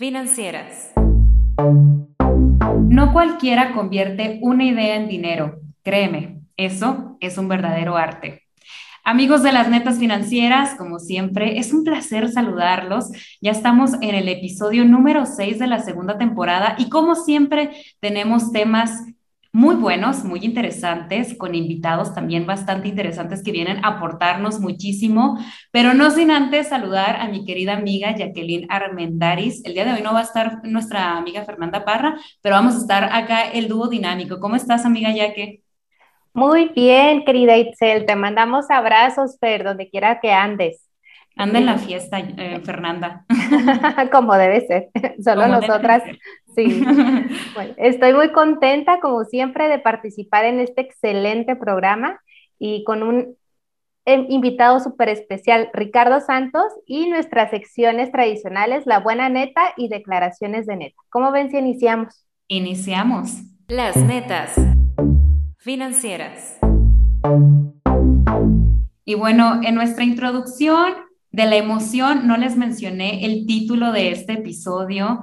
Financieras. No cualquiera convierte una idea en dinero. Créeme, eso es un verdadero arte. Amigos de las netas financieras, como siempre, es un placer saludarlos. Ya estamos en el episodio número 6 de la segunda temporada y como siempre tenemos temas muy buenos, muy interesantes, con invitados también bastante interesantes que vienen a aportarnos muchísimo, pero no sin antes saludar a mi querida amiga Jacqueline Armendaris. El día de hoy no va a estar nuestra amiga Fernanda Parra, pero vamos a estar acá el dúo dinámico. ¿Cómo estás, amiga Jaque? Muy bien, querida Itzel, te mandamos abrazos, Fer, donde quiera que andes. Anda en la fiesta, eh, Fernanda. como debe ser, solo nosotras. Sí. Bueno, estoy muy contenta, como siempre, de participar en este excelente programa y con un em, invitado súper especial, Ricardo Santos, y nuestras secciones tradicionales, La Buena Neta y Declaraciones de Neta. ¿Cómo ven si iniciamos? Iniciamos. Las netas financieras. Y bueno, en nuestra introducción de la emoción, no les mencioné el título de este episodio,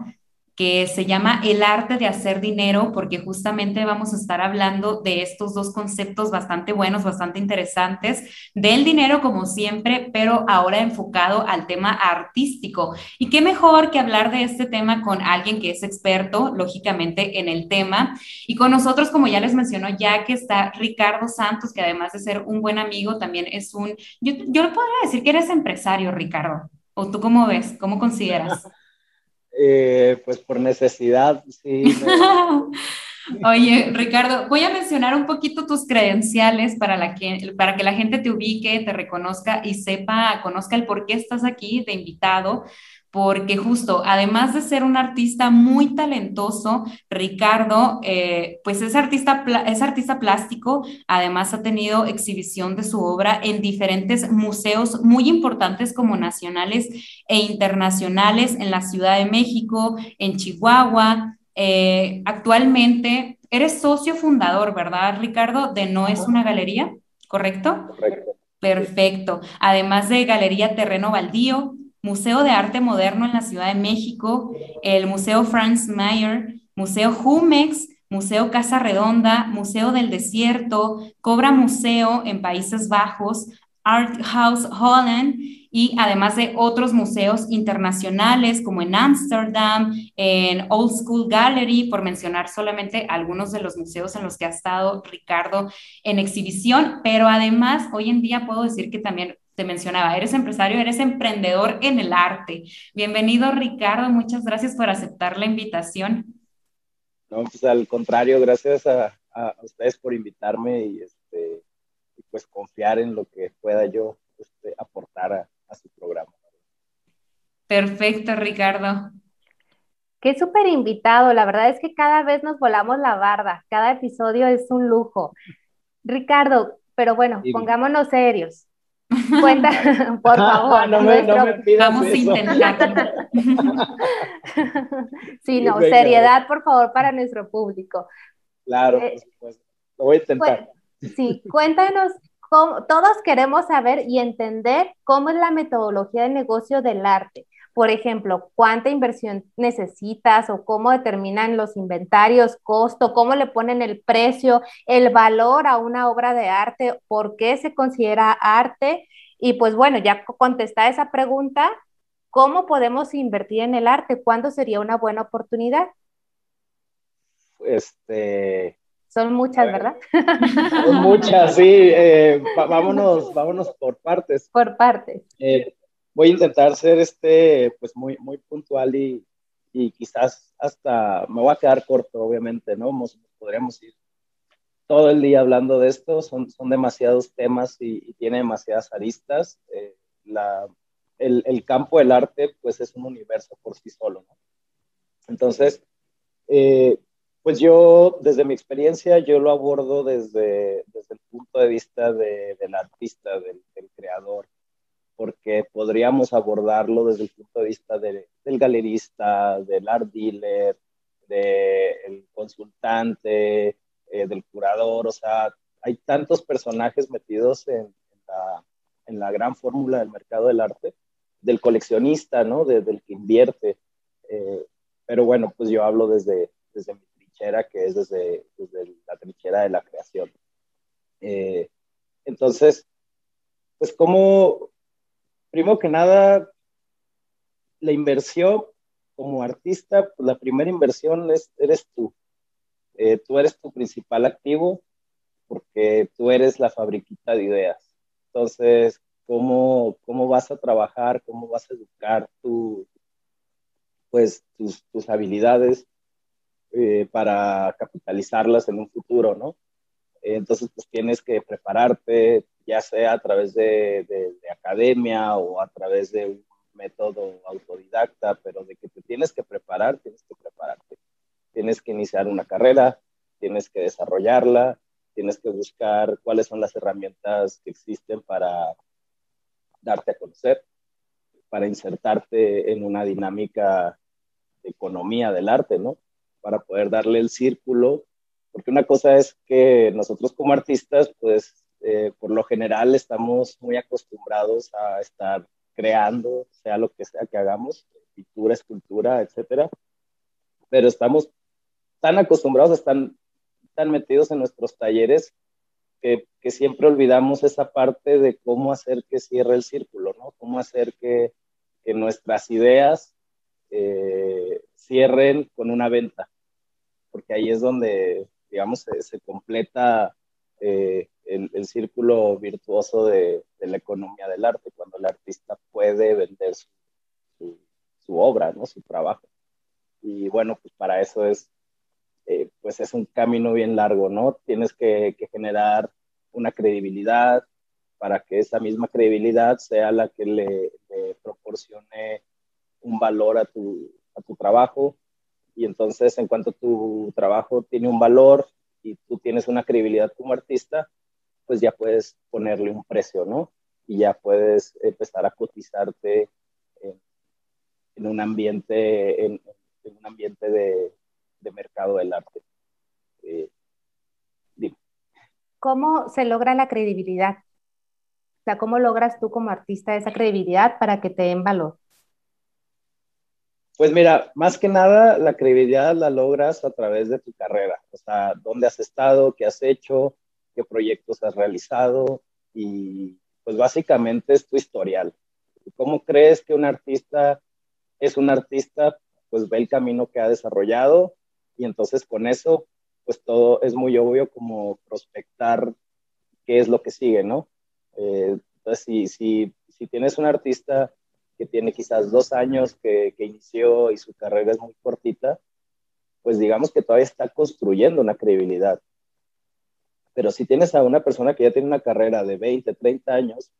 que se llama El arte de hacer dinero, porque justamente vamos a estar hablando de estos dos conceptos bastante buenos, bastante interesantes, del dinero como siempre, pero ahora enfocado al tema artístico. Y qué mejor que hablar de este tema con alguien que es experto, lógicamente, en el tema. Y con nosotros, como ya les mencionó, ya que está Ricardo Santos, que además de ser un buen amigo, también es un, yo, yo le podría decir que eres empresario, Ricardo. ¿O tú cómo ves? ¿Cómo consideras? Eh, pues por necesidad, sí. Oye, Ricardo, voy a mencionar un poquito tus credenciales para, la que, para que la gente te ubique, te reconozca y sepa, conozca el por qué estás aquí de invitado porque justo, además de ser un artista muy talentoso, Ricardo, eh, pues es artista, es artista plástico, además ha tenido exhibición de su obra en diferentes museos muy importantes como nacionales e internacionales en la Ciudad de México, en Chihuahua. Eh, actualmente eres socio fundador, ¿verdad, Ricardo? De No es una galería, ¿correcto? Correcto. Perfecto. Además de Galería Terreno Baldío, Museo de Arte Moderno en la Ciudad de México, el Museo Franz Mayer, Museo Jumex, Museo Casa Redonda, Museo del Desierto, Cobra Museo en Países Bajos, Art House Holland y además de otros museos internacionales como en Ámsterdam, en Old School Gallery, por mencionar solamente algunos de los museos en los que ha estado Ricardo en exhibición, pero además hoy en día puedo decir que también te mencionaba, eres empresario, eres emprendedor en el arte. Bienvenido, Ricardo, muchas gracias por aceptar la invitación. No, pues al contrario, gracias a, ustedes por invitarme y, este, pues confiar en lo que pueda yo este, aportar a, su programa. Perfecto, Ricardo. Qué súper invitado, la verdad es que cada vez nos volamos la barda, cada episodio es un lujo. Ricardo, pero bueno, pongámonos serios. Cuenta, por favor. no me, no me Vamos a intentar. sí, no, seriedad, por favor, para nuestro público. Claro, eh, por supuesto. Lo voy a intentar. sí, cuéntanos cómo, todos queremos saber y entender cómo es la metodología de negocio del arte por ejemplo, cuánta inversión necesitas o cómo determinan los inventarios, costo, cómo le ponen el precio, el valor a una obra de arte, por qué se considera arte. Y pues bueno, ya contesta esa pregunta, ¿cómo podemos invertir en el arte? ¿Cuándo sería una buena oportunidad? Este, son muchas, ¿verdad? Son muchas, sí. Eh, vámonos, vámonos por partes. Por partes. Eh, voy a intentar ser este, pues muy, muy puntual y, y quizás hasta me voy a quedar corto, obviamente, ¿no? podríamos ir todo el día hablando de esto, son, son demasiados temas y, tiene demasiadas aristas. Eh, la, el, el, campo del arte, pues es un universo por sí solo, ¿no? Entonces, eh, pues yo, desde mi experiencia, yo lo abordo desde, desde el punto de vista de, del artista, del, del creador, porque podríamos abordarlo desde el punto de vista del galerista, del art dealer, del consultante, eh, del curador, o sea, hay tantos personajes metidos en, la, gran fórmula del mercado del arte, del coleccionista, ¿no? del que invierte. Eh, pero bueno, pues yo hablo desde, desde mi trinchera, que es desde, desde la trinchera de la creación. Eh, entonces, pues como, primero que nada, la inversión como artista, pues la primera inversión es, eres tú. Eh, tú eres tu principal activo porque tú eres la fabriquita de ideas. Entonces, ¿cómo, cómo vas a trabajar? ¿Cómo vas a educar pues, tus, tus habilidades eh, para capitalizarlas en un futuro, ¿no? entonces, pues tienes que prepararte, ya sea a través de, de, de academia o a través de un método autodidacta, pero de que te tienes que preparar, tienes que prepararte. Tienes que iniciar una carrera, tienes que desarrollarla, tienes que buscar cuáles son las herramientas que existen para darte a conocer, para insertarte en una dinámica de economía del arte, ¿no? Para poder darle el círculo, porque una cosa es que nosotros como artistas, pues eh, por lo general estamos muy acostumbrados a estar creando, sea lo que sea que hagamos, pintura, escultura, etcétera, pero estamos tan acostumbrados, están tan metidos en nuestros talleres que, que, siempre olvidamos esa parte de cómo hacer que cierre el círculo, ¿no? Cómo hacer que, que nuestras ideas eh, cierren con una venta, porque ahí es donde, digamos, se, se completa eh, el, el, círculo virtuoso de, de, la economía del arte, cuando el artista puede vender su, su, su, obra, ¿no? su trabajo. Y bueno, pues para eso es, eh, pues es un camino bien largo, ¿no? Tienes que, que, generar una credibilidad para que esa misma credibilidad sea la que le, le proporcione un valor a tu, a tu trabajo. Y entonces, en cuanto tu trabajo tiene un valor, y tú tienes una credibilidad como artista, pues ya puedes ponerle un precio, ¿no? Y ya puedes empezar a cotizarte en, en un ambiente, en, en un ambiente de, de, mercado del arte. Eh, ¿Cómo se logra la credibilidad? O sea, ¿cómo logras tú como artista esa credibilidad para que te den valor? Pues mira, más que nada la credibilidad la logras a través de tu carrera, o sea, dónde has estado, qué has hecho, qué proyectos has realizado y pues básicamente es tu historial. ¿Cómo crees que un artista es un artista? Pues ve el camino que ha desarrollado y entonces con eso pues todo es muy obvio como prospectar qué es lo que sigue, ¿no? Eh, entonces si, si, si tienes un artista que tiene quizás dos años que, que, inició y su carrera es muy cortita, pues digamos que todavía está construyendo una credibilidad. Pero si tienes a una persona que ya tiene una carrera de 20, 30 años,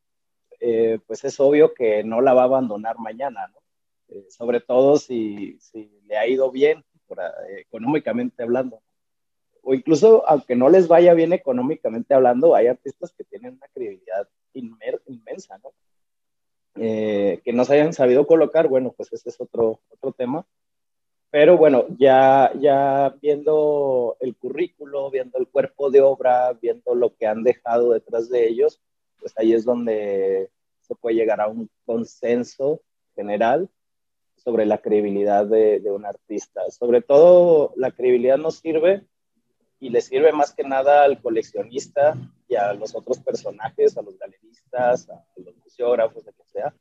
eh, pues es obvio que no la va a abandonar mañana, ¿no? Eh, sobre todo si, si, le ha ido bien, eh, económicamente hablando. O incluso, aunque no les vaya bien económicamente hablando, hay artistas que tienen una credibilidad inmensa, ¿no? que no se hayan sabido colocar, bueno, pues ese es otro, otro tema. Pero bueno, ya, ya viendo el viendo el cuerpo de obra, viendo lo que han dejado detrás de ellos, pues ahí es donde se puede llegar a un consenso general sobre la credibilidad de, de un artista. Sobre todo, la credibilidad nos sirve y le sirve más que nada al coleccionista y a los otros personajes, a los galeristas, a los museógrafos, lo que sea,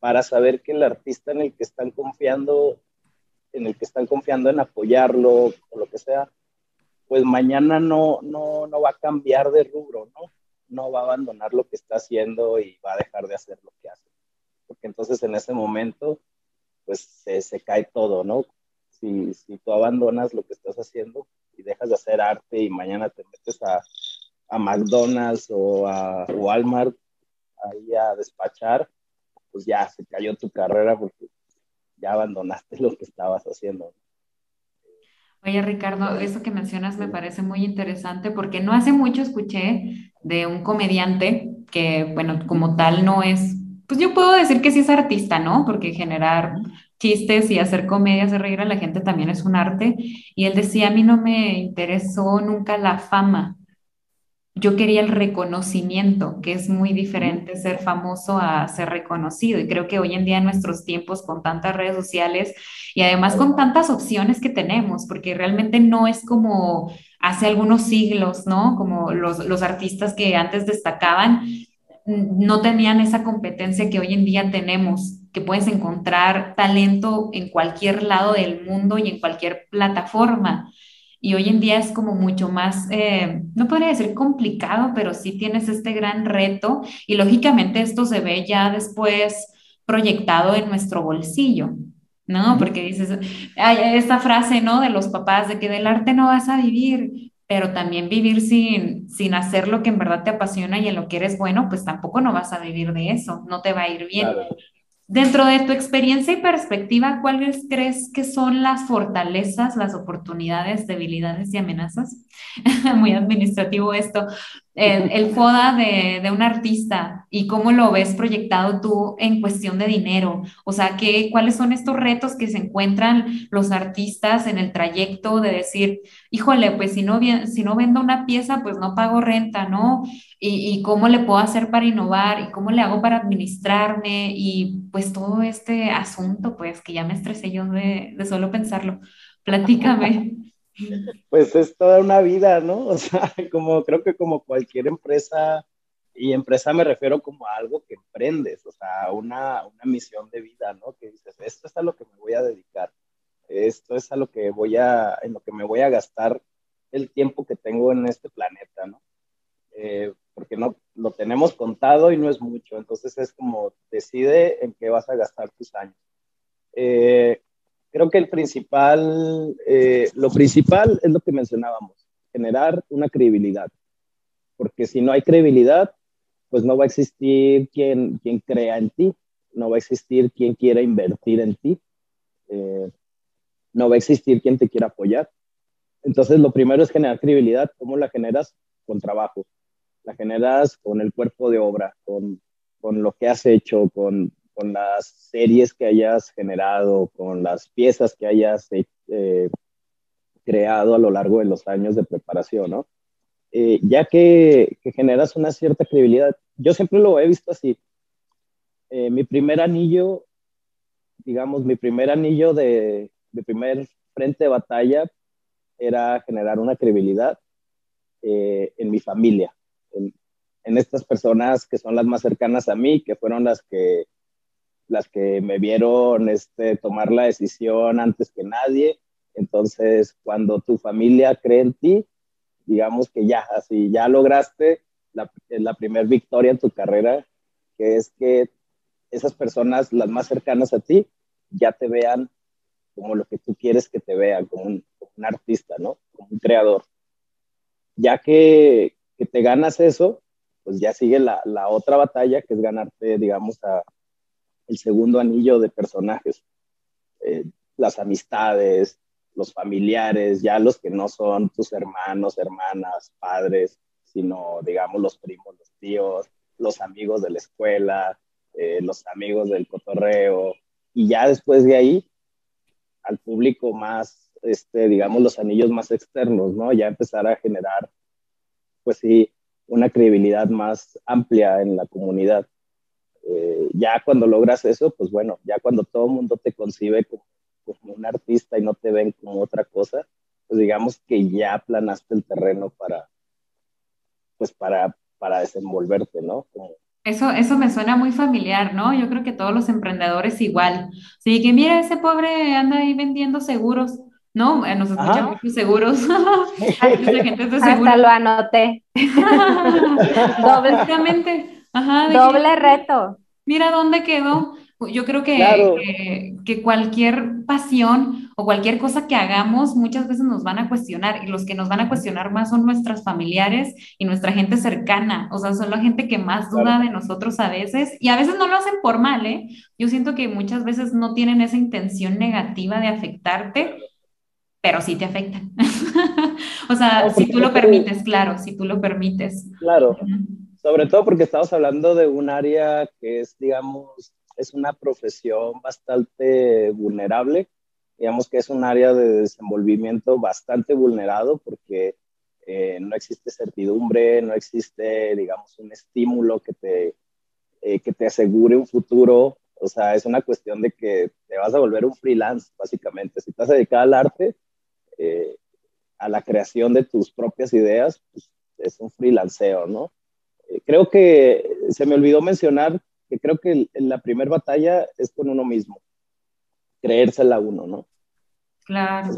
para saber que el artista en el que están confiando, en el que están confiando en apoyarlo o lo que sea, pues mañana no, no, no va a cambiar de rubro, ¿no? No va a abandonar lo que está haciendo y va a dejar de hacer lo que hace. Porque entonces en ese momento, pues se, se cae todo, ¿no? Si, si tú abandonas lo que estás haciendo, y dejas de hacer arte y mañana te metes a, a McDonald's o a Walmart ahí a despachar, pues ya se cayó tu carrera porque ya abandonaste lo que estabas haciendo. Oye, Ricardo, eso que mencionas me parece muy interesante porque no hace mucho escuché de un comediante que, bueno, como tal no es, pues yo puedo decir que sí es artista, ¿no? Porque generar chistes y hacer comedia, hacer reír a la gente también es un arte. Y él decía, a mí no me interesó nunca la fama. Yo quería el reconocimiento, que es muy diferente ser famoso a ser reconocido. Y creo que hoy en día en nuestros tiempos con tantas redes sociales y además con tantas opciones que tenemos, porque realmente no es como hace algunos siglos, ¿no? Como los, los artistas que antes destacaban, no tenían esa competencia que hoy en día tenemos, que puedes encontrar talento en cualquier lado del mundo y en cualquier plataforma. Y hoy en día es como mucho más, eh, no podría decir complicado, pero sí tienes este gran reto y lógicamente esto se ve ya después proyectado en nuestro bolsillo. ¿no? Porque dices, hay esta frase, ¿no? De los papás, de que del arte no vas a vivir, pero también vivir sin, sin hacer lo que en verdad te apasiona y en lo que eres bueno, pues tampoco no vas a vivir de eso, no te va a ir bien. Dentro de tu experiencia y perspectiva, ¿cuáles crees que son las fortalezas, las oportunidades, debilidades y amenazas? Muy administrativo esto. El, FODA de, de, un artista y cómo lo ves proyectado tú en cuestión de dinero. O sea, ¿qué, ¿cuáles son estos retos que se encuentran los artistas en el trayecto de decir, híjole, pues si no, si no vendo una pieza, pues no pago renta, ¿no? Y, y cómo le puedo hacer para innovar y cómo le hago para administrarme y pues todo este asunto, pues que ya me estresé yo de, de solo pensarlo. Platícame. Pues es toda una vida, ¿no? O sea, como creo que como cualquier empresa, y empresa me refiero como a algo que emprendes, o sea, una, una misión de vida, ¿no? Que dices, esto es a lo que me voy a dedicar, esto es a lo que voy a, en lo que me voy a gastar el tiempo que tengo en este planeta, ¿no? Eh, porque no lo tenemos contado y no es mucho, entonces es como decide en qué vas a gastar tus años. Eh, creo que el principal, eh, lo principal es lo que mencionábamos, generar una credibilidad, porque si no hay credibilidad, pues no va a existir quien, quien crea en ti, no va a existir quien quiera invertir en ti, eh, no va a existir quien te quiera apoyar. Entonces, lo primero es generar credibilidad. ¿Cómo la generas? Con trabajo. La generas con el cuerpo de obra, con, con lo que has hecho, con, con las series que hayas generado, con las piezas que hayas eh, creado a lo largo de los años de preparación, ¿no? Eh, ya que, generas una cierta credibilidad. Yo siempre lo he visto así. Eh, mi primer anillo, digamos, mi primer anillo de, de primer frente de batalla era generar una credibilidad en mi familia, en, en, estas personas que son las más cercanas a mí, que fueron las que las que me vieron este, tomar la decisión antes que nadie. Entonces, cuando tu familia cree en ti, digamos que ya, así, ya lograste la, la primera victoria en tu carrera, que es que esas personas, las más cercanas a ti, ya te vean como lo que tú quieres que te vean, como un, artista, ¿no? Como un creador. Ya que, que, te ganas eso, pues ya sigue la, la, otra batalla, que es ganarte, digamos, a, el segundo anillo de personajes. Eh, las amistades, los familiares, ya los que no son tus hermanos, hermanas, padres, sino, digamos, los primos, los tíos, los amigos de la escuela, eh, los amigos del cotorreo, y ya después de ahí, al público más, este, digamos, los anillos más externos, ¿no? Ya empezar a generar, pues sí, una credibilidad más amplia en la comunidad. Eh, ya cuando logras eso, pues bueno, ya cuando todo el mundo te concibe como, un artista y no te ven como otra cosa, pues digamos que ya aplanaste el terreno para, pues para, para desenvolverte, ¿no? Eso, eso me suena muy familiar, ¿no? Yo creo que todos los emprendedores igual. Sí, que mira, ese pobre anda ahí vendiendo seguros. No, nos escuchan muchos seguros. Hasta lo anoté. Doble. Doble reto. Mira dónde quedó. Yo creo que, que, cualquier pasión o cualquier cosa que hagamos muchas veces nos van a cuestionar y los que nos van a cuestionar más son nuestras familiares y nuestra gente cercana, o sea, son la gente que más duda de nosotros a veces y a veces no lo hacen por mal, ¿eh? Yo siento que muchas veces no tienen esa intención negativa de afectarte, pero sí te afectan. o sea, si tú lo permites, claro, si tú lo permites. Claro. Sobre todo porque estamos hablando de un área que es, digamos, es una profesión bastante vulnerable. Digamos que es un área de desenvolvimiento bastante vulnerado porque eh, no existe certidumbre, no existe, digamos, un estímulo que te, eh, que te asegure un futuro. O sea, es una cuestión de que te vas a volver un freelance, básicamente. Si a dedicar al arte, eh, a la creación de tus propias ideas, pues es un freelanceo, ¿no? Creo que se me olvidó mencionar que creo que la primera batalla es con uno mismo, creérsela uno, ¿no? Claro.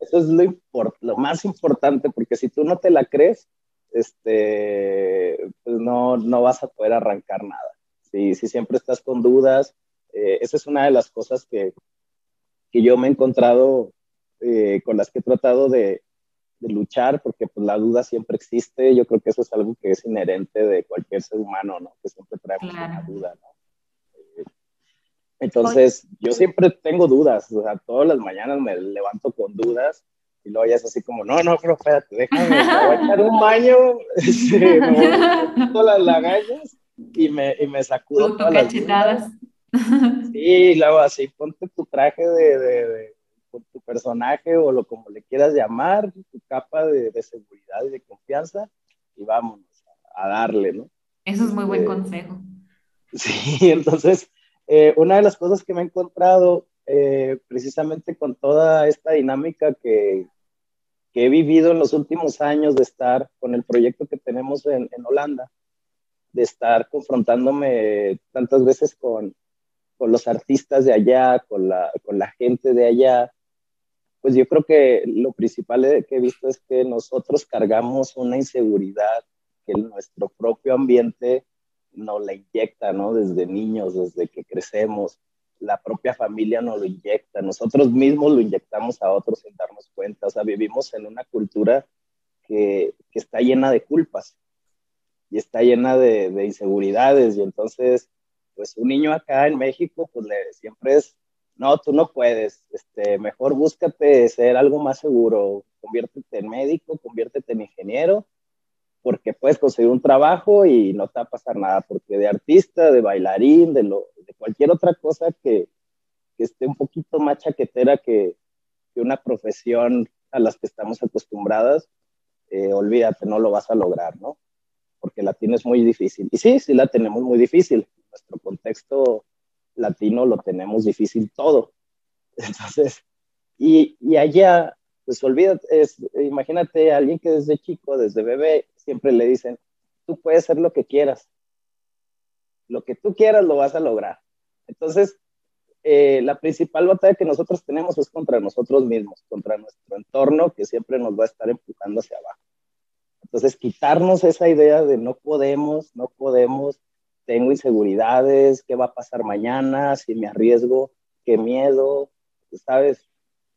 Eso es lo, lo más importante, porque si tú no te la crees, este, pues no, no vas a poder arrancar nada. Si, si siempre estás con dudas, eh, esa es una de las cosas que, que yo me he encontrado, eh, con las que he tratado de, de, luchar, porque pues, la duda siempre existe. Yo creo que eso es algo que es inherente de cualquier ser humano, ¿no? Que siempre traemos una duda, ¿no? Entonces, yo siempre tengo dudas, o sea, todas las mañanas me levanto con dudas y luego ya es así como, no, no, pero espérate, déjame, me voy a echar un baño, este, me voy a todas las lagañas y me, y me sacudo todas cachetadas. Sí, y luego así, ponte tu traje de, de, de tu personaje o lo como le quieras llamar, capa de, de seguridad y de confianza y vámonos a, darle, ¿no? Eso es muy buen eh, consejo. Sí, entonces eh, una de las cosas que me he encontrado eh, precisamente con toda esta dinámica que, que, he vivido en los últimos años de estar con el proyecto que tenemos en, en Holanda, de estar confrontándome tantas veces con, con los artistas de allá, con la, con la gente de allá, pues yo creo que lo principal que he visto es que nosotros cargamos una inseguridad que nuestro propio ambiente nos la inyecta, ¿no? Desde niños, desde que crecemos, la propia familia nos lo inyecta, nosotros mismos lo inyectamos a otros sin darnos cuenta, o sea, vivimos en una cultura que, que está llena de culpas y está llena de, de, inseguridades y entonces, pues un niño acá en México, pues le, siempre es, no, tú no puedes, este, mejor búscate ser algo más seguro, conviértete en médico, conviértete en ingeniero porque puedes conseguir un trabajo y no te va a pasar nada, porque de artista, de bailarín, de, lo, de cualquier otra cosa que, que esté un poquito más chaquetera que, que, una profesión a las que estamos acostumbradas, eh, olvídate, no lo vas a lograr, ¿no? Porque latino es muy difícil. Y sí, sí la tenemos muy difícil. nuestro contexto latino lo tenemos difícil todo. Entonces, y, y allá, pues olvídate, es, imagínate a alguien que desde chico, desde bebé, siempre le dicen, tú puedes hacer lo que quieras. Lo que tú quieras lo vas a lograr. Entonces, eh, la principal batalla que nosotros tenemos es contra nosotros mismos, contra nuestro entorno que siempre nos va a estar empujando hacia abajo. Entonces, quitarnos esa idea de no podemos, no podemos, tengo inseguridades, qué va a pasar mañana, si me arriesgo, qué miedo, ¿sabes?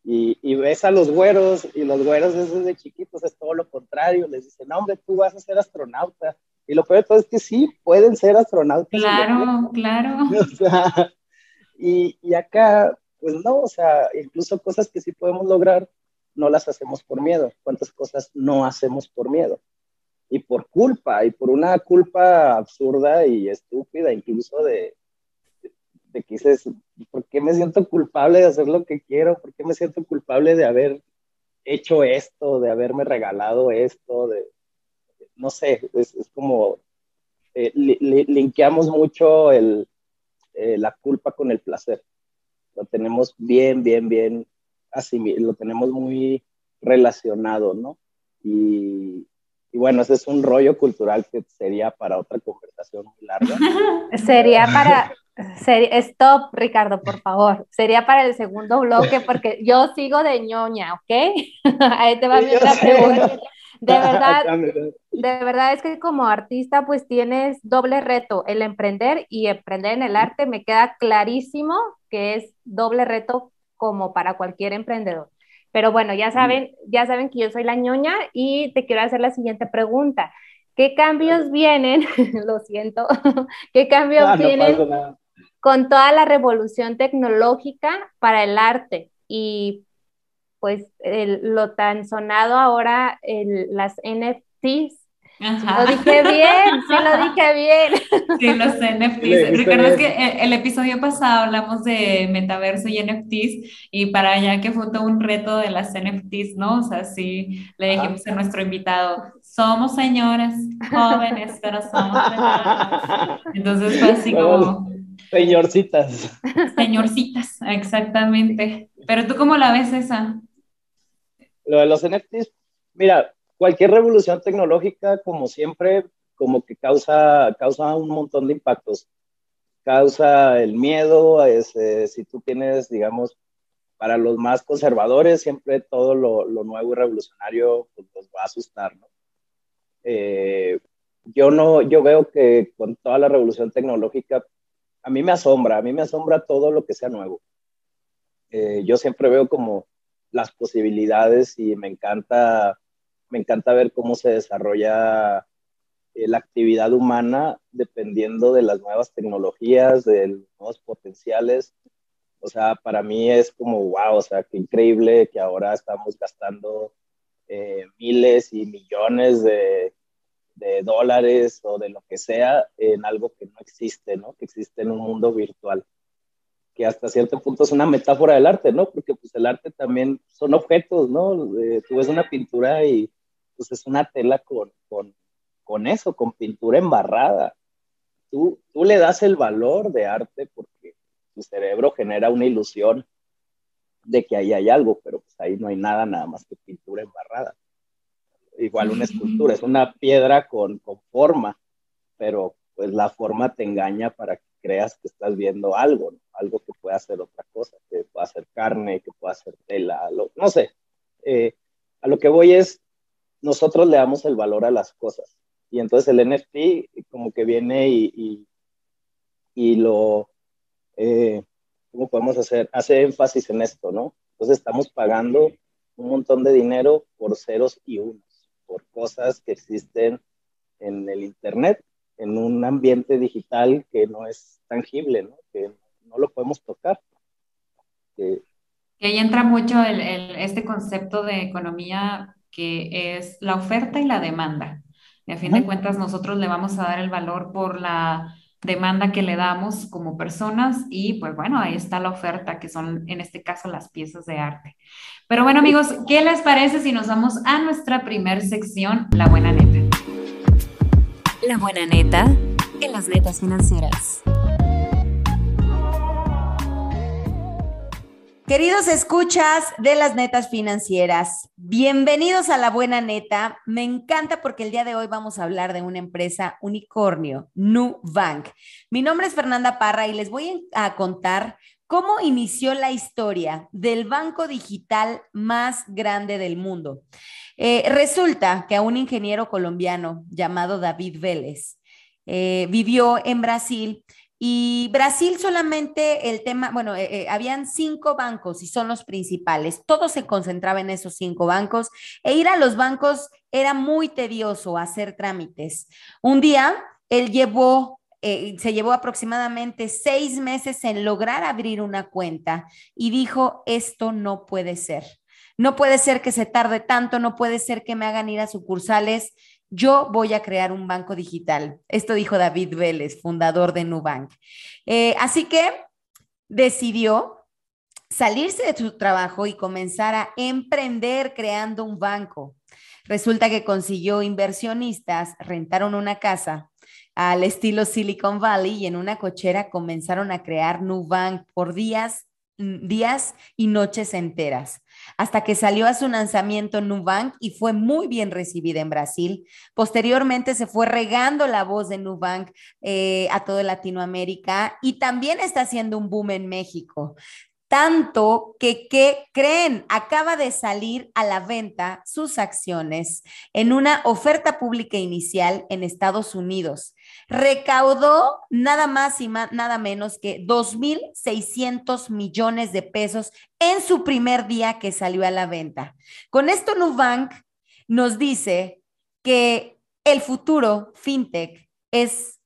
Y, ves a los güeros, y los güeros desde chiquitos es todo lo contrario, les dicen, no, hombre, tú vas a ser astronauta. Y lo peor de todo es que sí, pueden ser astronautas. Claro, claro. y, y acá, pues no, o sea, incluso cosas que sí podemos lograr, no las hacemos por miedo. ¿Cuántas cosas no hacemos por miedo? Y por culpa, y por una culpa absurda y estúpida, incluso de, de que dices, ¿por qué me siento culpable de hacer lo que quiero? ¿Por qué me siento culpable de haber hecho esto, de haberme regalado esto? De, no sé, es, como, eh, linkeamos mucho el, eh, la culpa con el placer. Lo tenemos bien, bien, bien, así, lo tenemos muy relacionado, ¿no? Y, y bueno, ese es un rollo cultural que sería para otra conversación muy larga. sería para, Stop, Ricardo, por favor. Sería para el segundo bloque porque yo sigo de ñoña, ¿ok? Ahí te va mi otra pregunta. De verdad, de verdad es que como artista pues tienes doble reto, el emprender y emprender en el arte me queda clarísimo que es doble reto como para cualquier emprendedor. Pero bueno, ya saben, ya saben que yo soy la ñoña y te quiero hacer la siguiente pregunta. ¿Qué cambios vienen? Lo siento. ¿Qué cambios ah, vienen con toda la revolución tecnológica para el arte y pues lo tan sonado ahora, las NFTs, Lo dije bien, sí lo dije bien. Sí, los NFTs. ¿Recuerdas que el, episodio pasado hablamos de metaverso y NFTs y para allá que fue todo un reto de las NFTs, ¿no? O sea, sí le dijimos a nuestro invitado, somos señoras jóvenes, pero somos señoras. Entonces fue así como... Señorcitas. Señorcitas, exactamente. Pero tú cómo la ves esa? Lo de los NFTs, mira, cualquier revolución tecnológica, como siempre, como que causa, causa un montón de impactos. Causa el miedo, ese, si tú tienes, digamos, para los más conservadores, siempre todo lo, lo nuevo y revolucionario pues, los va a asustar, ¿no? Eh, yo no, yo veo que con toda la revolución tecnológica, a mí me asombra, a mí me asombra todo lo que sea nuevo. Eh, yo siempre veo como las posibilidades y me encanta me encanta ver cómo se desarrolla eh, la actividad humana dependiendo de las nuevas tecnologías, de los nuevos potenciales. O sea, para mí es como, wow, o sea, qué increíble que ahora estamos gastando eh, miles y millones de, dólares o de lo que sea en algo que no existe, ¿no? Que existe en un mundo virtual. Que hasta cierto punto es una metáfora del arte, ¿no? Porque pues el arte también son objetos, ¿no? Eh, tú ves una pintura y pues es una tela con, con, con eso, con pintura embarrada. Tú, tú le das el valor de arte porque tu cerebro genera una ilusión de que ahí hay algo, pero pues ahí no hay nada, nada más que pintura embarrada. Igual una escultura, es una piedra con, con forma, pero pues la forma te engaña para que creas que estás viendo algo, algo que pueda ser otra cosa, que pueda ser carne, que pueda ser tela, no sé. Eh, a lo que voy es, nosotros le damos el valor a las cosas. Y entonces el NFT como que viene y, y, lo, eh, ¿cómo podemos hacer? Hace énfasis en esto, ¿no? Entonces estamos pagando un montón de dinero por ceros y unos, por cosas que existen en el Internet, en un ambiente digital que no es tangible, ¿no? Que no lo podemos tocar. Que, ahí entra mucho el, este concepto de economía que es la oferta y la demanda. Y a fin de cuentas, nosotros le vamos a dar el valor por la demanda que le damos como personas y pues bueno, ahí está la oferta, que son en este caso las piezas de arte. Pero bueno amigos, ¿qué les parece si nos vamos a nuestra primer sección, La Buena Neta? La Buena Neta en las netas financieras. Queridos escuchas de las netas financieras, bienvenidos a la buena neta. Me encanta porque el día de hoy vamos a hablar de una empresa unicornio, Nubank. Mi nombre es Fernanda Parra y les voy a contar cómo inició la historia del banco digital más grande del mundo. Eh, resulta que a un ingeniero colombiano llamado David Vélez eh, vivió en Brasil y Brasil solamente el tema, bueno, eh, eh, habían cinco bancos y son los principales. Todo se concentraba en esos cinco bancos e ir a los bancos era muy tedioso hacer trámites. Un día él llevó, eh, se llevó aproximadamente seis meses en lograr abrir una cuenta y dijo, esto no puede ser. No puede ser que se tarde tanto, no puede ser que me hagan ir a sucursales yo voy a crear un banco digital. Esto dijo David Vélez, fundador de Nubank. Eh, así que decidió salirse de su trabajo y comenzar a emprender creando un banco. Resulta que consiguió inversionistas, rentaron una casa al estilo Silicon Valley y en una cochera comenzaron a crear Nubank por días, mm, días y noches enteras hasta que salió a su lanzamiento Nubank y fue muy bien recibida en Brasil. Posteriormente se fue regando la voz de Nubank eh, a toda Latinoamérica y también está haciendo un boom en México tanto que, ¿qué creen? Acaba de salir a la venta sus acciones en una oferta pública inicial en Estados Unidos. Recaudó nada más y nada menos que 2.600 millones de pesos en su primer día que salió a la venta. Con esto, Nubank nos dice que el futuro fintech es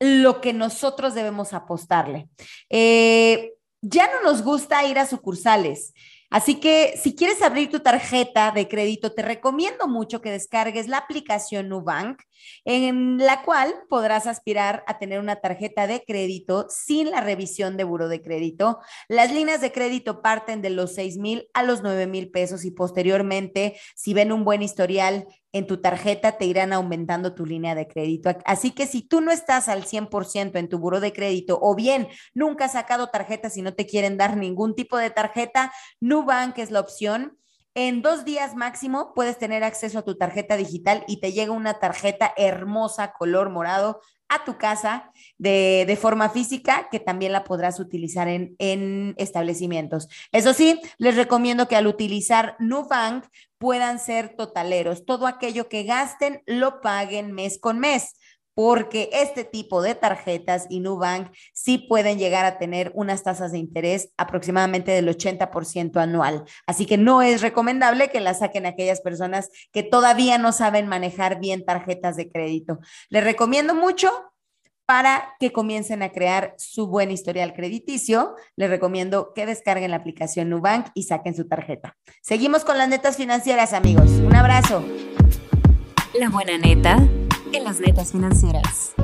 lo que nosotros debemos apostarle. Eh, ya no nos gusta ir a sucursales. Así que si quieres abrir tu tarjeta de crédito, te recomiendo mucho que descargues la aplicación Nubank, en la cual podrás aspirar a tener una tarjeta de crédito sin la revisión de buro de crédito. Las líneas de crédito parten de los 6 mil a los 9 mil pesos y posteriormente, si ven un buen historial en tu tarjeta te irán aumentando tu línea de crédito. Así que si tú no estás al 100% en tu buro de crédito o bien nunca has sacado tarjetas y no te quieren dar ningún tipo de tarjeta, Nubank es la opción. En dos días máximo puedes tener acceso a tu tarjeta digital y te llega una tarjeta hermosa color morado a tu casa de, de, forma física, que también la podrás utilizar en, en establecimientos. Eso sí, les recomiendo que al utilizar Nubank puedan ser totaleros. Todo aquello que gasten lo paguen mes con mes porque este tipo de tarjetas y Nubank sí pueden llegar a tener unas tasas de interés aproximadamente del 80% anual. Así que no es recomendable que la saquen aquellas personas que todavía no saben manejar bien tarjetas de crédito. Les recomiendo mucho para que comiencen a crear su buen historial crediticio. Les recomiendo que descarguen la aplicación Nubank y saquen su tarjeta. Seguimos con las netas financieras, amigos. Un abrazo. La buena neta en las netas financieras.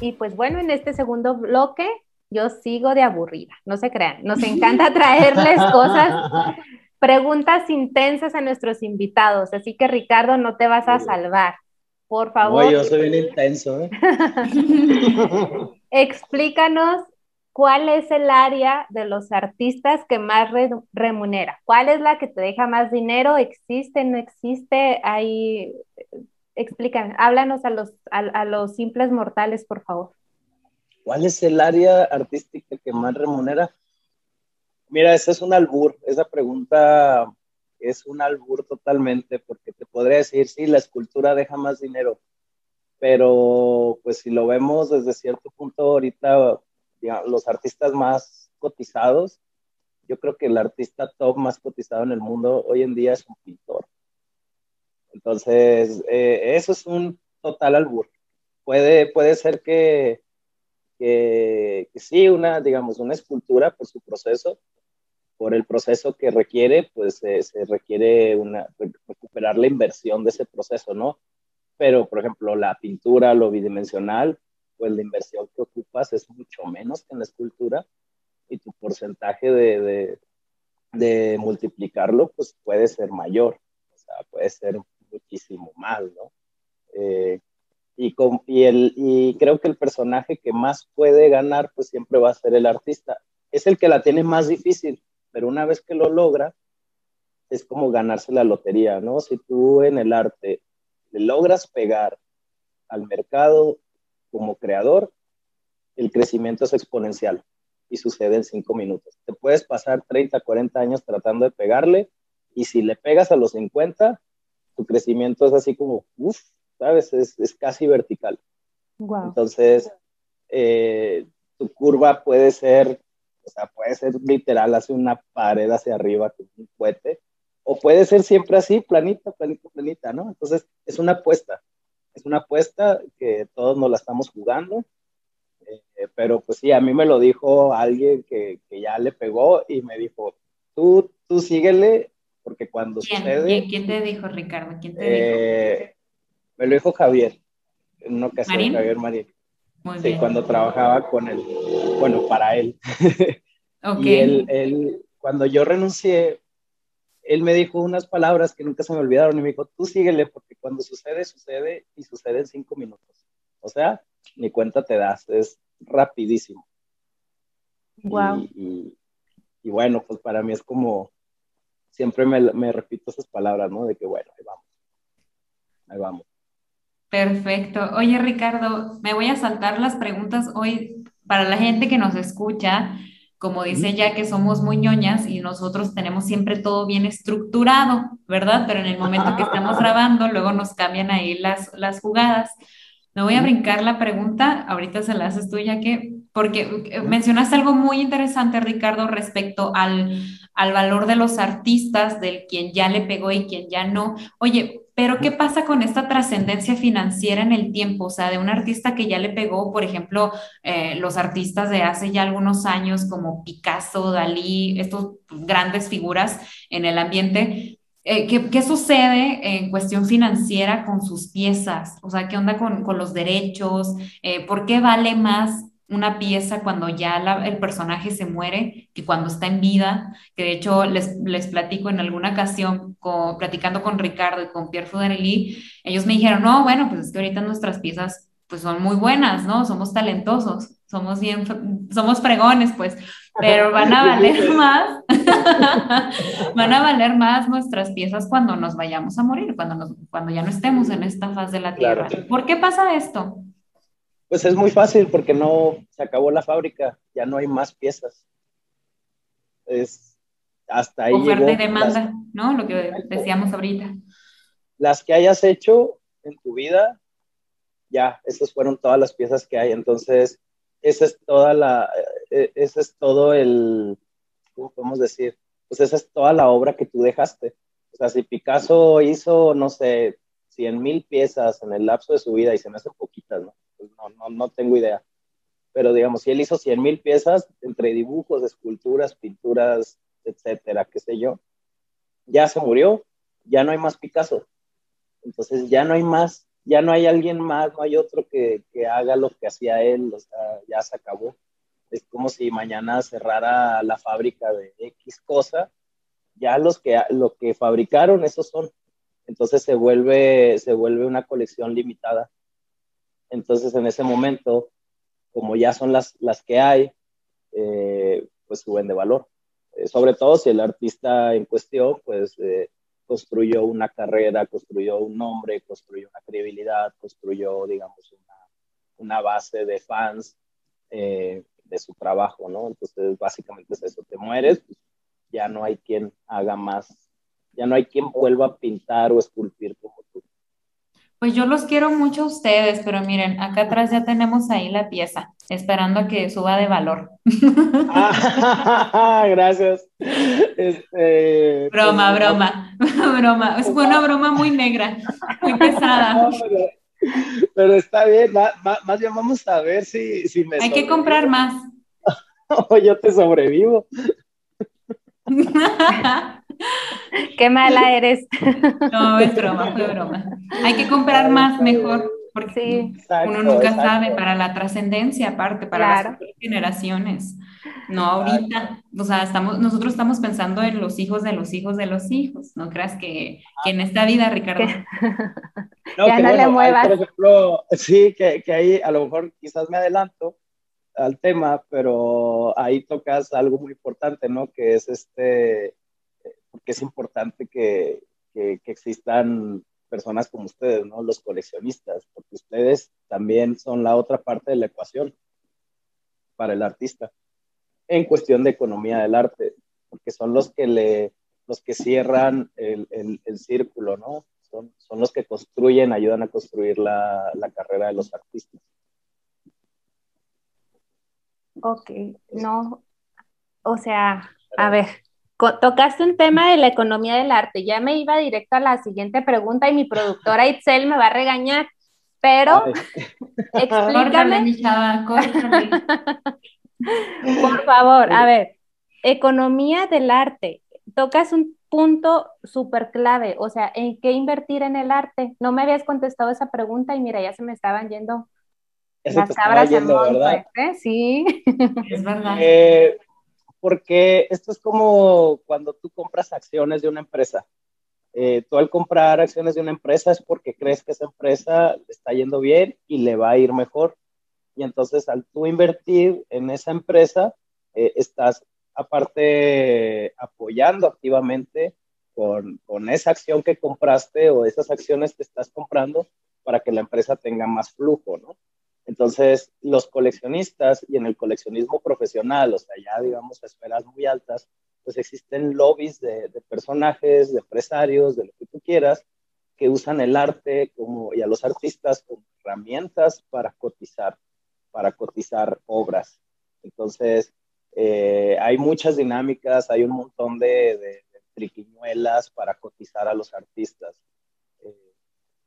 Y pues bueno, en este segundo bloque yo sigo de aburrida, no se crean, nos encanta traerles cosas, preguntas intensas a nuestros invitados, así que Ricardo, no te vas a salvar, por favor. yo soy bien intenso. ¿eh? Explícanos ¿cuál es el área de los artistas que más remunera? ¿Cuál es la que te deja más dinero? ¿Existe, no existe? Ahí, explícanos, háblanos a los, a, los simples mortales, por favor. ¿Cuál es el área artística que más remunera? Mira, esa es un albur, esa pregunta es un albur totalmente, porque te podría decir, sí, la escultura deja más dinero, pero pues si lo vemos desde cierto punto ahorita, los artistas más cotizados, yo creo que el artista top más cotizado en el mundo hoy en día es un pintor. Entonces, eh, eso es un total albur. Puede, puede ser que, que, sí, una, digamos, una escultura por su proceso, por el proceso que requiere, pues se requiere una, recuperar la inversión de ese proceso, ¿no? Pero, por ejemplo, la pintura, lo bidimensional, pues la inversión que ocupas es mucho menos que en la escultura y tu porcentaje de, de, multiplicarlo pues puede ser mayor, o sea, puede ser muchísimo más, ¿no? Eh, y, con, y, el, y creo que el personaje que más puede ganar pues siempre va a ser el artista. Es el que la tiene más difícil, pero una vez que lo logra, es como ganarse la lotería, ¿no? Si tú en el arte le logras pegar al mercado como creador, el crecimiento es exponencial y sucede en cinco minutos. Te puedes pasar 30, 40 años tratando de pegarle y si le pegas a los 50, tu crecimiento es así como, uff, ¿sabes? Es, es, casi vertical. Entonces, eh, tu curva puede ser, o sea, puede ser literal, hace una pared hacia arriba con un cohete, o puede ser siempre así, planita, planita, planita, ¿no? Entonces, es una apuesta es una apuesta que todos nos la estamos jugando. Eh, pero pues sí, a mí me lo dijo alguien que, que, ya le pegó y me dijo, tú, tú síguele, porque cuando ¿Quién? sucede... ¿Quién te dijo, Ricardo? ¿Quién te eh, dijo? Me lo dijo Javier, en una ocasión, ¿Marín? Javier Marín. Muy sí, bien. cuando trabajaba con él, bueno, para él. Okay. y él, él, cuando yo renuncié, él me dijo unas palabras que nunca se me olvidaron y me dijo, tú síguele porque cuando sucede, sucede y sucede en cinco minutos. O sea, ni cuenta te das, es rapidísimo. Wow. Y, y, bueno, pues para mí es como, siempre me, me, repito esas palabras, ¿no? De que bueno, ahí vamos. Ahí vamos. Perfecto. Oye, Ricardo, me voy a saltar las preguntas hoy para la gente que nos escucha como dice ella, que somos muy ñoñas y nosotros tenemos siempre todo bien estructurado, ¿verdad? Pero en el momento que estamos grabando, luego nos cambian ahí las, las jugadas. Me voy a brincar la pregunta, ahorita se la haces tú ya que, porque eh, mencionaste algo muy interesante, Ricardo, respecto al, al valor de los artistas, del quien ya le pegó y quien ya no. Oye, Pero ¿qué pasa con esta trascendencia financiera en el tiempo? O sea, de un artista que ya le pegó, por ejemplo, eh, los artistas de hace ya algunos años como Picasso, Dalí, estos grandes figuras en el ambiente. Eh, ¿qué, sucede en cuestión financiera con sus piezas? O sea, ¿qué onda con, los derechos? Eh, ¿Por qué vale más una pieza cuando ya el personaje se muere que cuando está en vida, que de hecho les, les platico en alguna ocasión, platicando con Ricardo y con Pierre Fudarelli, ellos me dijeron, no, bueno, pues es que ahorita nuestras piezas pues son muy buenas, ¿no? Somos talentosos, somos bien, somos fregones, pues, pero van a valer más, van a valer más nuestras piezas cuando nos vayamos a morir, cuando, nos, cuando ya no estemos en esta faz de la Tierra. ¿Por qué pasa esto? Pues es muy fácil porque no se acabó la fábrica, ya no hay más piezas. Es hasta ahí. Oferta y demanda, ¿no? Lo que decíamos ahorita. Las que hayas hecho en tu vida, ya, esas fueron todas las piezas que hay. Entonces, esa es toda la, eh, ese es todo el, ¿cómo podemos decir? Pues esa es toda la obra que tú dejaste. O sea, si Picasso hizo, no sé, 100 mil piezas en el lapso de su vida y se me hacen poquitas, ¿no? No, no, tengo idea. Pero digamos, si él hizo 100 mil piezas entre dibujos, esculturas, pinturas, etcétera, qué sé yo, ya se murió, ya no hay más Picasso. Entonces ya no hay más, ya no hay alguien más, no hay otro que, que haga lo que hacía él, ya se acabó. Es como si mañana cerrara la fábrica de X cosa, ya los que, lo que fabricaron, esos son. Entonces se vuelve, se vuelve una colección limitada. Entonces, en ese momento, como ya son las, las que hay, eh, pues suben de valor. Eh, sobre todo si el artista en cuestión, pues, eh, construyó una carrera, construyó un nombre, construyó una credibilidad, construyó, digamos, una, una base de fans de su trabajo, ¿no? Entonces, básicamente es eso, te mueres, ya no hay quien haga más, ya no hay quien vuelva a pintar o esculpir como tú. Pues yo los quiero mucho a ustedes, pero miren, acá atrás ya tenemos ahí la pieza, esperando a que suba de valor. Ah, gracias. Este, broma, pues, broma, broma. Fue una broma muy negra, muy pesada. pero, está bien, más, bien vamos a ver si, si me... Hay que comprar más. o yo te sobrevivo. Qué mala eres. No, es broma, fue broma. Hay que comprar más mejor, porque uno nunca sabe para la trascendencia, aparte, para las generaciones. No ahorita, o sea, estamos, nosotros estamos pensando en los hijos de los hijos de los hijos. No creas que, en esta vida, Ricardo. No, ya no le muevas. por ejemplo, sí, que, que ahí a lo mejor quizás me adelanto al tema, pero ahí tocas algo muy importante, ¿no? Que es este, porque es importante que, que, existan personas como ustedes, ¿no? Los coleccionistas, porque ustedes también son la otra parte de la ecuación para el artista en cuestión de economía del arte, porque son los que le, los que cierran el, el, círculo, ¿no? Son, son, los que construyen, ayudan a construir la, la carrera de los artistas. Ok, no, o sea, a ver, tocaste un tema de la economía del arte. Ya me iba directo a la siguiente pregunta y mi productora Itzel me va a regañar, pero explícame. Por favor, a ver, economía del arte. Tocas un punto súper clave, o sea, ¿en qué invertir en el arte? No me habías contestado esa pregunta y mira, ya se me estaban yendo las cabras en ¿eh? Sí. Es verdad. Eh, porque esto es como cuando tú compras acciones de una empresa. Eh, tú al comprar acciones de una empresa es porque crees que esa empresa está yendo bien y le va a ir mejor. Y entonces al tú invertir en esa empresa, eh, estás aparte apoyando activamente con, con, esa acción que compraste o esas acciones que estás comprando para que la empresa tenga más flujo, ¿no? Entonces, los coleccionistas y en el coleccionismo profesional, o sea, ya digamos a esferas muy altas, pues existen lobbies de, personajes, de empresarios, de lo que tú quieras, que usan el arte como, y a los artistas como herramientas para cotizar, para cotizar obras. Entonces, eh, hay muchas dinámicas, hay un montón de, triquiñuelas para cotizar a los artistas. Eh,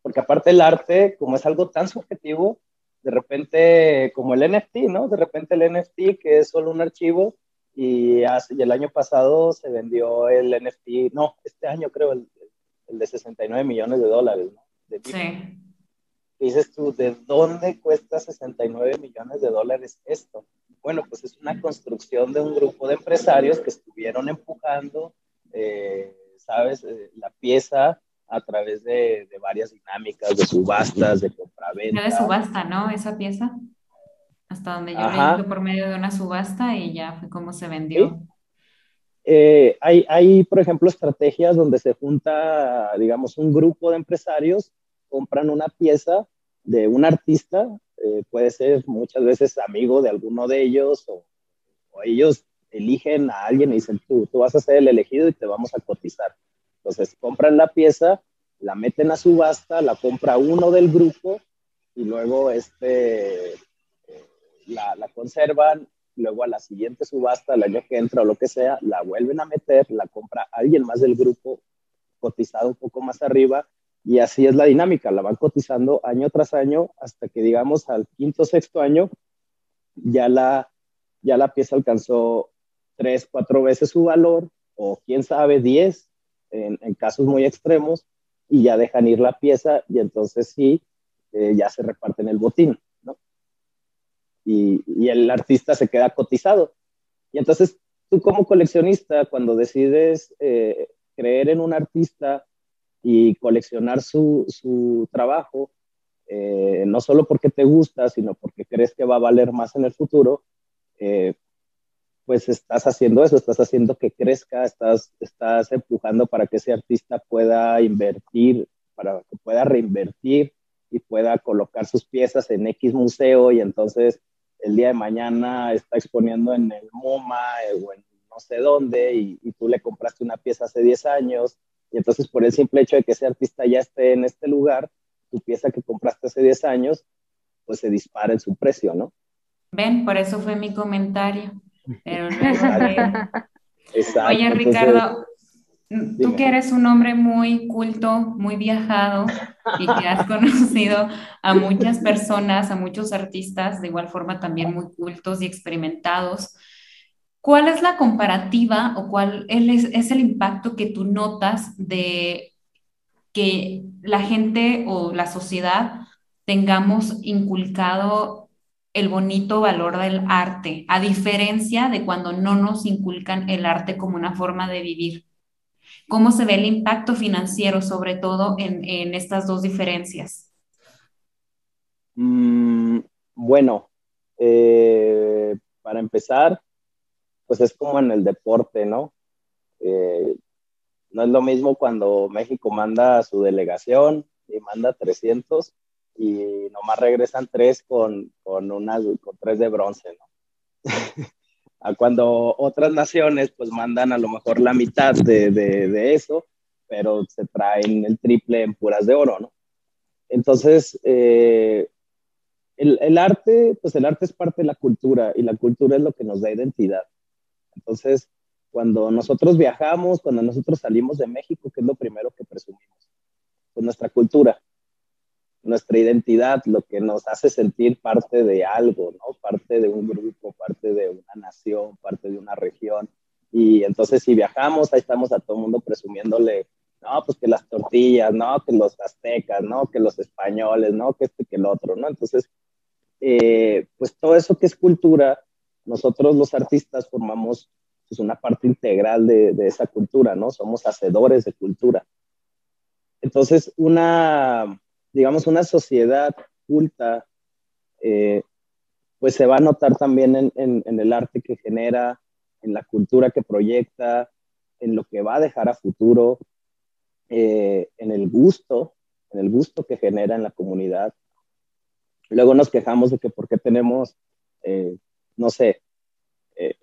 porque aparte el arte, como es algo tan subjetivo, de repente, como el NFT, ¿no? De repente el NFT, que es solo un archivo, y, hace, y el año pasado se vendió el NFT, no, este año creo, el, el de 69 millones de dólares, ¿no? sí. Dices tú, ¿de dónde cuesta 69 millones de dólares esto? Bueno, pues es una construcción de un grupo de empresarios que estuvieron empujando, eh, ¿sabes? Eh, la pieza a través de, de, varias dinámicas, de subastas, de compraventa. de subasta, ¿no? Esa pieza. Hasta donde yo leí por medio de una subasta y ya fue como se vendió. Eh, hay, hay, por ejemplo, estrategias donde se junta, digamos, un grupo de empresarios, compran una pieza de un artista, eh, puede ser muchas veces amigo de alguno de ellos, o, ellos eligen a alguien y dicen, tú, tú vas a ser el elegido y te vamos a cotizar. Entonces, compran la pieza, la meten a subasta, la compra uno del grupo y luego este, eh, la, la conservan luego a la siguiente subasta, el año que entra o lo que sea, la vuelven a meter, la compra alguien más del grupo cotizado un poco más arriba y así es la dinámica, la van cotizando año tras año hasta que digamos al quinto, sexto año ya la, ya la pieza alcanzó tres, cuatro veces su valor o quién sabe, diez en, casos muy extremos y ya dejan ir la pieza y entonces sí, eh, ya se reparten el botín y, el artista se queda cotizado. Y entonces tú como coleccionista, cuando decides eh, creer en un artista y coleccionar su, su trabajo, eh, no solo porque te gusta, sino porque crees que va a valer más en el futuro, eh, pues estás haciendo eso, estás haciendo que crezca, estás, estás empujando para que ese artista pueda invertir, para que pueda reinvertir y pueda colocar sus piezas en X museo y entonces el día de mañana está exponiendo en el MoMA eh, o en no sé dónde y, tú le compraste una pieza hace 10 años y entonces por el simple hecho de que ese artista ya esté en este lugar, tu pieza que compraste hace 10 años, pues se dispara en su precio, ¿no? Ven, por eso fue mi comentario. Pero Exacto. Oye, Ricardo, Tú que eres un hombre muy culto, muy viajado y que has conocido a muchas personas, a muchos artistas, de igual forma también muy cultos y experimentados, ¿cuál es la comparativa o cuál es, es el impacto que tú notas de que la gente o la sociedad tengamos inculcado el bonito valor del arte, a diferencia de cuando no nos inculcan el arte como una forma de vivir? ¿Cómo se ve el impacto financiero, sobre todo en, estas dos diferencias? Mm, bueno, eh, para empezar, pues es como en el deporte, ¿no? Eh, no es lo mismo cuando México manda a su delegación y manda 300 y nomás regresan tres con, con, con tres de bronce, ¿no? a cuando otras naciones pues mandan a lo mejor la mitad de, de, eso, pero se traen el triple en puras de oro, ¿no? Entonces, eh, el, el, arte, pues el arte es parte de la cultura y la cultura es lo que nos da identidad. Entonces, cuando nosotros viajamos, cuando nosotros salimos de México, ¿qué es lo primero que presumimos? Pues nuestra cultura nuestra identidad, lo que nos hace sentir parte de algo, ¿no? Parte de un grupo, parte de una nación, parte de una región. Y entonces si viajamos, ahí estamos a todo el mundo presumiéndole, no, pues que las tortillas, no, que los aztecas, no, que los españoles, no, que este, que el otro, ¿no? Entonces, eh, pues todo eso que es cultura, nosotros los artistas formamos pues, una parte integral de, de esa cultura, ¿no? Somos hacedores de cultura. Entonces, una, digamos, una sociedad culta, eh, pues se va a notar también en, el arte que genera, en la cultura que proyecta, en lo que va a dejar a futuro, eh, en el gusto, en el gusto que genera en la comunidad. Luego nos quejamos de que por qué tenemos, eh, no sé,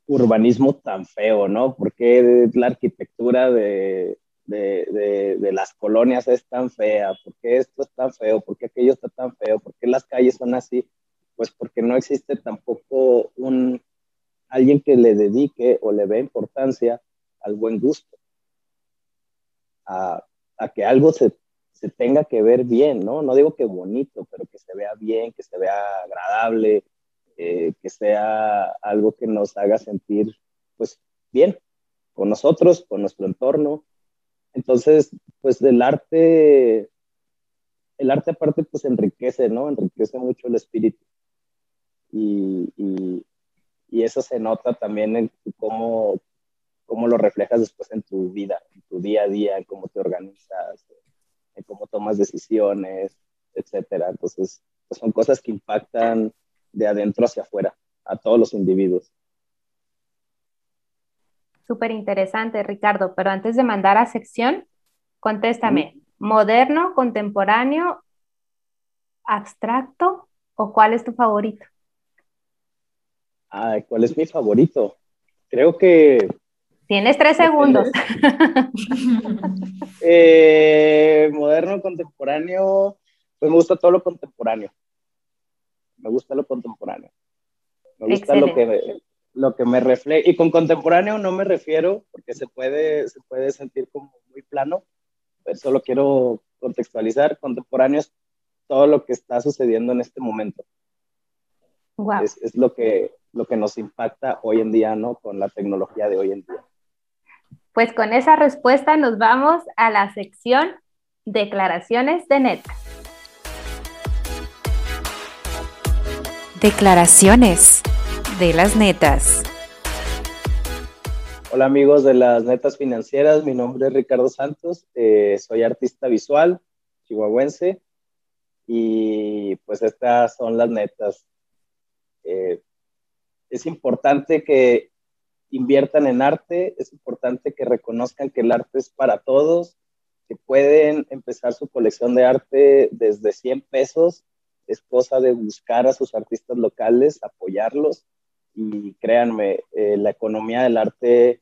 urbanismo tan feo, ¿no? ¿Por qué la arquitectura de, de, las colonias es tan fea, por qué esto es tan feo, por qué aquello está tan feo, por qué las calles son así, pues porque no existe tampoco un alguien que le dedique o le dé importancia al buen gusto, a, que algo se, se tenga que ver bien, ¿no? No digo que bonito, pero que se vea bien, que se vea agradable, eh, que sea algo que nos haga sentir, pues, bien con nosotros, con nuestro entorno. Entonces, pues del arte, el arte aparte, pues enriquece, ¿no? Enriquece mucho el espíritu. Y, y, eso se nota también en cómo, cómo lo reflejas después en tu vida, en tu día a día, en cómo te organizas, en cómo tomas decisiones, etcétera. Entonces, pues son cosas que impactan de adentro hacia afuera a todos los individuos. Súper interesante, Ricardo, pero antes de mandar a sección, contéstame, ¿moderno, contemporáneo, abstracto o cuál es tu favorito? Ah, ¿cuál es mi favorito? Creo que... Tienes tres segundos. eh, moderno, contemporáneo, pues me gusta todo lo contemporáneo. Me gusta lo contemporáneo. Me gusta lo que, lo que me refleja. Y con contemporáneo no me refiero, porque se puede, se puede sentir como muy plano, pero solo quiero contextualizar. Contemporáneo es todo lo que está sucediendo en este momento. Es, es, lo, que, lo que nos impacta hoy en día, ¿no? Con la tecnología de hoy en día. Pues con esa respuesta nos vamos a la sección Declaraciones de Neta. Declaraciones de las netas. Hola amigos de las netas financieras, mi nombre es Ricardo Santos, eh, soy artista visual chihuahuense. Y pues estas son las netas. Eh, es importante que inviertan en arte, es importante que reconozcan que el arte es para todos, que pueden empezar su colección de arte desde 100 pesos. Es cosa de buscar a sus artistas locales, apoyarlos y créanme, eh, la economía del arte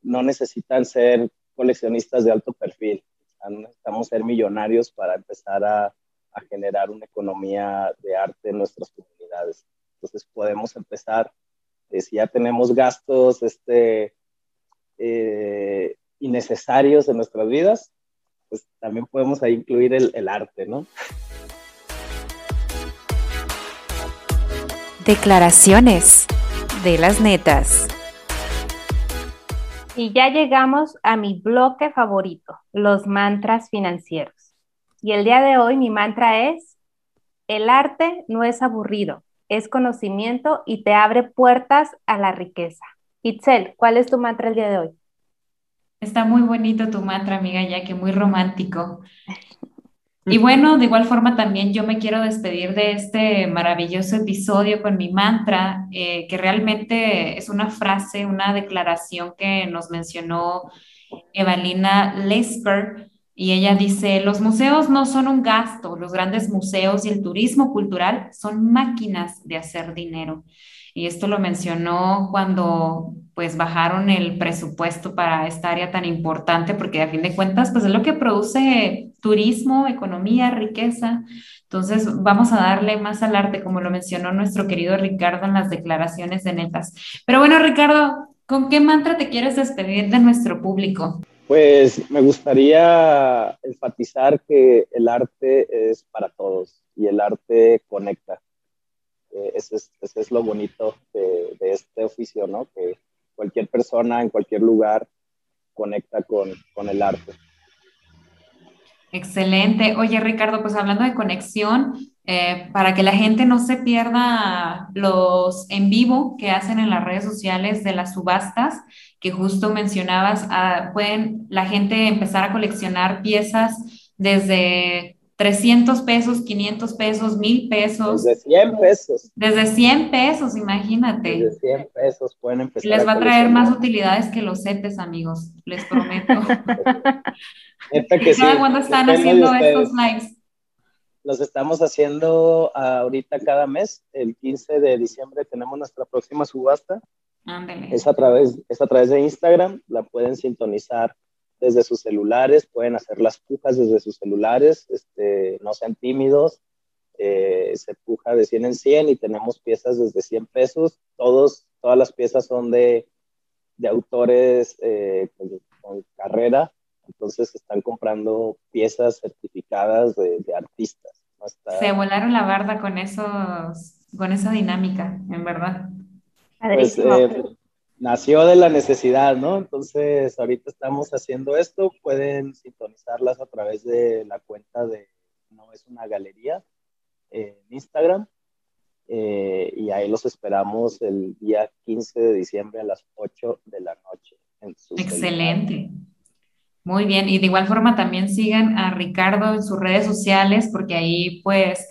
no necesitan ser coleccionistas de alto perfil, necesitamos ser millonarios para empezar a, generar una economía de arte en nuestras comunidades. Entonces podemos empezar, eh, si ya tenemos gastos este, eh, innecesarios en nuestras vidas, pues también podemos incluir el, el arte, ¿no? Declaraciones de las netas. Y ya llegamos a mi bloque favorito, los mantras financieros. Y el día de hoy mi mantra es, el arte no es aburrido, es conocimiento y te abre puertas a la riqueza. Itzel, ¿cuál es tu mantra el día de hoy? Está muy bonito tu mantra, amiga, ya que muy romántico. Y bueno, de igual forma también yo me quiero despedir de este maravilloso episodio con mi mantra, eh, que realmente es una frase, una declaración que nos mencionó Evalina Lesper, y ella dice, los museos no son un gasto, los grandes museos y el turismo cultural son máquinas de hacer dinero. Y esto lo mencionó cuando pues bajaron el presupuesto para esta área tan importante, porque a fin de cuentas pues es lo que produce turismo, economía, riqueza. Entonces vamos a darle más al arte, como lo mencionó nuestro querido Ricardo en las declaraciones de netas. Pero bueno, Ricardo, ¿con qué mantra te quieres despedir de nuestro público? Pues me gustaría enfatizar que el arte es para todos y el arte conecta. Eh, es, lo bonito de, de, este oficio, ¿no? Que cualquier persona en cualquier lugar conecta con, con el arte. Excelente. Oye, Ricardo, pues hablando de conexión, eh, para que la gente no se pierda los en vivo que hacen en las redes sociales de las subastas, que justo mencionabas, ah, pueden la gente empezar a coleccionar piezas desde 300 pesos, 500 pesos, 1000 pesos. Desde 100 pesos. Desde 100 pesos, imagínate. Desde 100 pesos pueden empezar. Les va a traer más utilidades que los CETES, amigos, les prometo. que sí. ¿Cuándo están haciendo estos lives? Los estamos haciendo ahorita cada mes. El 15 de diciembre tenemos nuestra próxima subasta. Ándale. Es a través, es a través de Instagram. La pueden sintonizar desde sus celulares, pueden hacer las pujas desde sus celulares, este, no sean tímidos, eh, se puja de 100 en 100 y tenemos piezas desde 100 pesos, Todos, todas las piezas son de, de autores eh, con, carrera, Entonces están comprando piezas certificadas de, artistas. Se volaron la barda con esos, con esa dinámica, en verdad. Pues, eh, nació de la necesidad, ¿no? Entonces ahorita estamos haciendo esto, pueden sintonizarlas a través de la cuenta de No es una galería en Instagram eh, y ahí los esperamos el día 15 de diciembre a las 8 de la noche. Excelente. Muy bien, y de igual forma también sigan a Ricardo en sus redes sociales porque ahí pues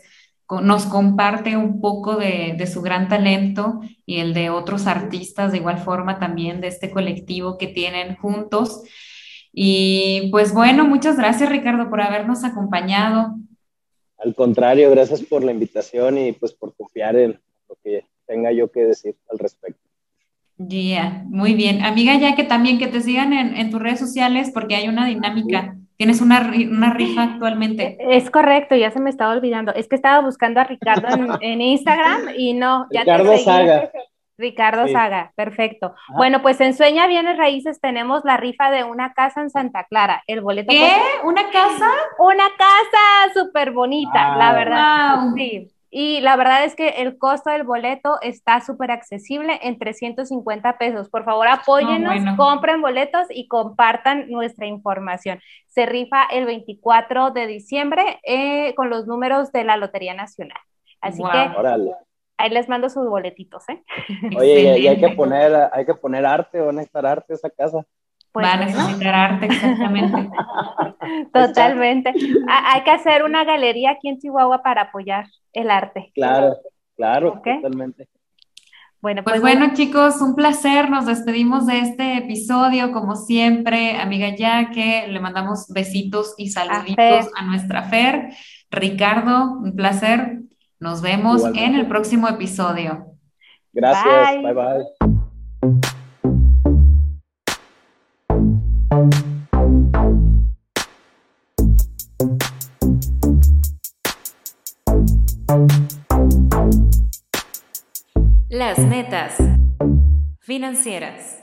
nos comparte un poco de, su gran talento y el de otros artistas de igual forma también de este colectivo que tienen juntos. Y pues bueno, muchas gracias Ricardo por habernos acompañado. Al contrario, gracias por la invitación y pues por confiar en lo que tenga yo que decir al respecto. Ya, muy bien. Amiga, ya que también que te sigan en, tus redes sociales porque hay una dinámica. Tienes una, una, rifa actualmente. Es correcto, ya se me estaba olvidando. Es que estaba buscando a Ricardo en, Instagram y no. Ya Ricardo Saga. Ricardo Saga, perfecto. Bueno, pues en Sueña Bienes Raíces tenemos la rifa de una casa en Santa Clara. El boleto. ¿Qué? ¿Una casa? Una casa súper bonita, la verdad. Sí. Y la verdad es que el costo del boleto está súper accesible en 350 pesos. Por favor, apóyennos, compren boletos y compartan nuestra información. Se rifa el 24 de diciembre eh, con los números de la Lotería Nacional. Así que ahí les mando sus boletitos. ¿eh? Oye, y hay que, poner, hay que poner arte, van a estar arte esa casa. Pues, Va a necesitar arte, exactamente. Totalmente. Hay que hacer una galería aquí en Chihuahua para apoyar el arte. Claro, claro, totalmente. Bueno, pues, pues bueno, chicos, un placer. Nos despedimos de este episodio, como siempre, amiga Yaque. Le mandamos besitos y saluditos a, nuestra Fer. Ricardo, un placer. Nos vemos en el próximo episodio. Gracias. bye. bye. Las metas financieras.